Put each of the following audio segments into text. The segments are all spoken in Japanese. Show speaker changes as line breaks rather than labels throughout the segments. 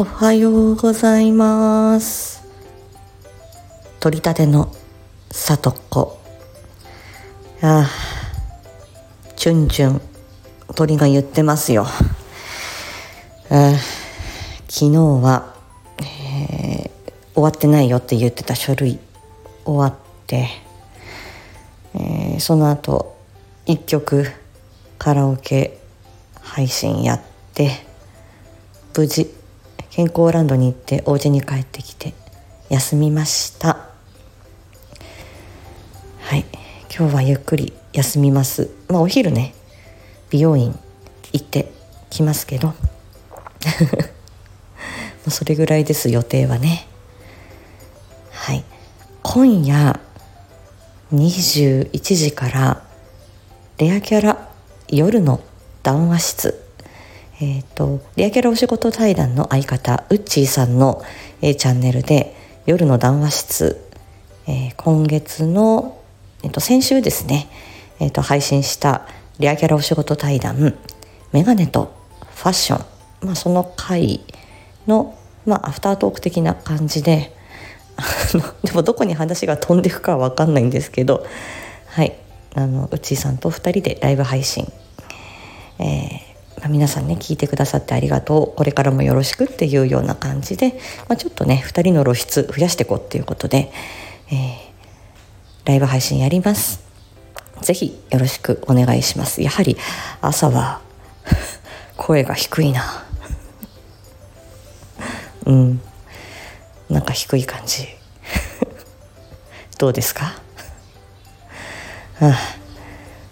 おはようございます。取り立てのさとこああチュンチュン鳥が言ってますよ。あ昨日は、えー、終わってないよって言ってた書類終わって、えー、その後一曲カラオケ配信やって無事健康ランドに行ってお家に帰ってきて休みました。はい。今日はゆっくり休みます。まあお昼ね美容院行ってきますけど。それぐらいです予定はね。はい。今夜21時からレアキャラ夜の談話室。えっ、ー、とレアキャラお仕事対談の相方ウッチーさんの、えー、チャンネルで夜の談話室、えー、今月の、えーと、先週ですね、えーと、配信したレアキャラお仕事対談メガネとファッション、まあ、その回の、まあ、アフタートーク的な感じで でもどこに話が飛んでいくかは分かんないんですけどはいあのうちーさんと2人でライブ配信、えー、皆さんね聞いてくださってありがとう。これからもよろしくっていうような感じで、まあ、ちょっとね2人の露出増やしていこうっていうことで、えー、ライブ配信やります。ぜひよろしくお願いします。やはり朝は 声が低いな。うん。なんか低い感じ。どうですか、あ、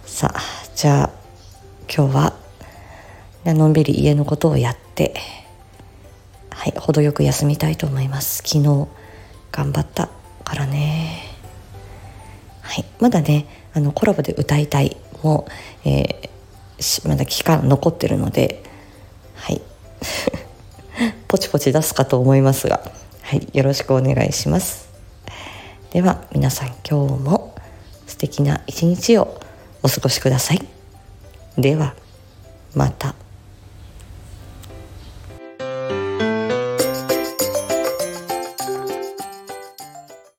さあじゃあ今日はのんびり家のことをやってはい程よく休みたいと思います。昨日頑張ったからね。はいまだねあのコラボで歌いたい。も、えー、まだ期間残ってるのではい。ポチポチ出すかと思いますがはいよろしくお願いします。では皆さん今日も素敵な一日をお過ごしください。ではまた。